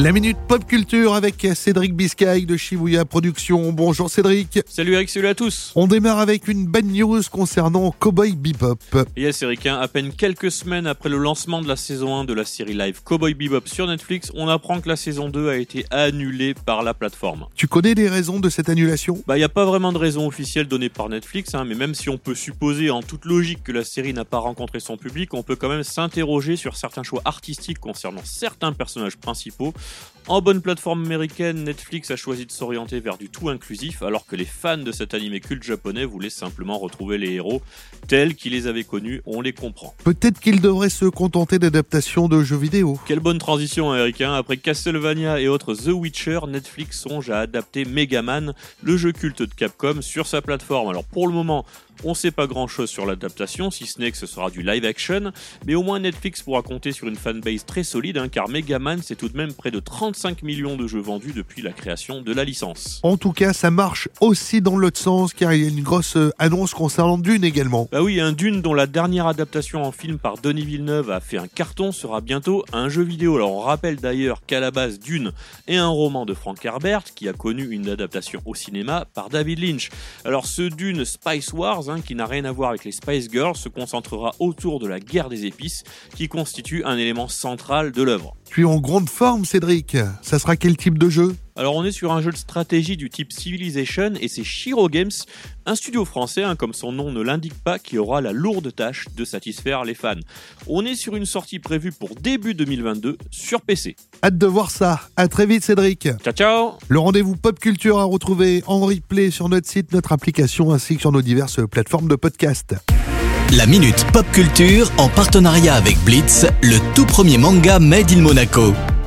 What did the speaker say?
La minute pop culture avec Cédric Biscay de Shibuya Productions. Bonjour Cédric. Salut Eric, salut à tous. On démarre avec une bad news concernant Cowboy Bebop. Yes Eric, hein, à peine quelques semaines après le lancement de la saison 1 de la série live Cowboy Bebop sur Netflix, on apprend que la saison 2 a été annulée par la plateforme. Tu connais les raisons de cette annulation? Bah il n'y a pas vraiment de raison officielle donnée par Netflix, hein, mais même si on peut supposer en toute logique que la série n'a pas rencontré son public, on peut quand même s'interroger sur certains choix artistiques concernant certains personnages principaux. En bonne plateforme américaine, Netflix a choisi de s'orienter vers du tout inclusif, alors que les fans de cet animé culte japonais voulaient simplement retrouver les héros tels qu'ils les avaient connus, on les comprend. Peut-être qu'ils devraient se contenter d'adaptations de jeux vidéo. Quelle bonne transition, américain. Après Castlevania et autres The Witcher, Netflix songe à adapter Mega Man, le jeu culte de Capcom, sur sa plateforme. Alors pour le moment, on sait pas grand chose sur l'adaptation, si ce n'est que ce sera du live action, mais au moins Netflix pourra compter sur une fanbase très solide, hein, car Megaman c'est tout de même près de 35 millions de jeux vendus depuis la création de la licence. En tout cas, ça marche aussi dans l'autre sens, car il y a une grosse euh, annonce concernant Dune également. Bah oui, un Dune dont la dernière adaptation en film par Denis Villeneuve a fait un carton sera bientôt un jeu vidéo. Alors on rappelle d'ailleurs qu'à la base Dune est un roman de Frank Herbert qui a connu une adaptation au cinéma par David Lynch. Alors ce Dune Spice Wars Qui n'a rien à voir avec les Spice Girls, se concentrera autour de la guerre des épices, qui constitue un élément central de l'œuvre. Tu es en grande forme, Cédric. Ça sera quel type de jeu? Alors on est sur un jeu de stratégie du type Civilization et c'est Shiro Games, un studio français, hein, comme son nom ne l'indique pas, qui aura la lourde tâche de satisfaire les fans. On est sur une sortie prévue pour début 2022 sur PC. Hâte de voir ça. À très vite, Cédric. Ciao ciao. Le rendez-vous pop culture à retrouver en replay sur notre site, notre application ainsi que sur nos diverses plateformes de podcast. La Minute Pop Culture en partenariat avec Blitz, le tout premier manga Made in Monaco.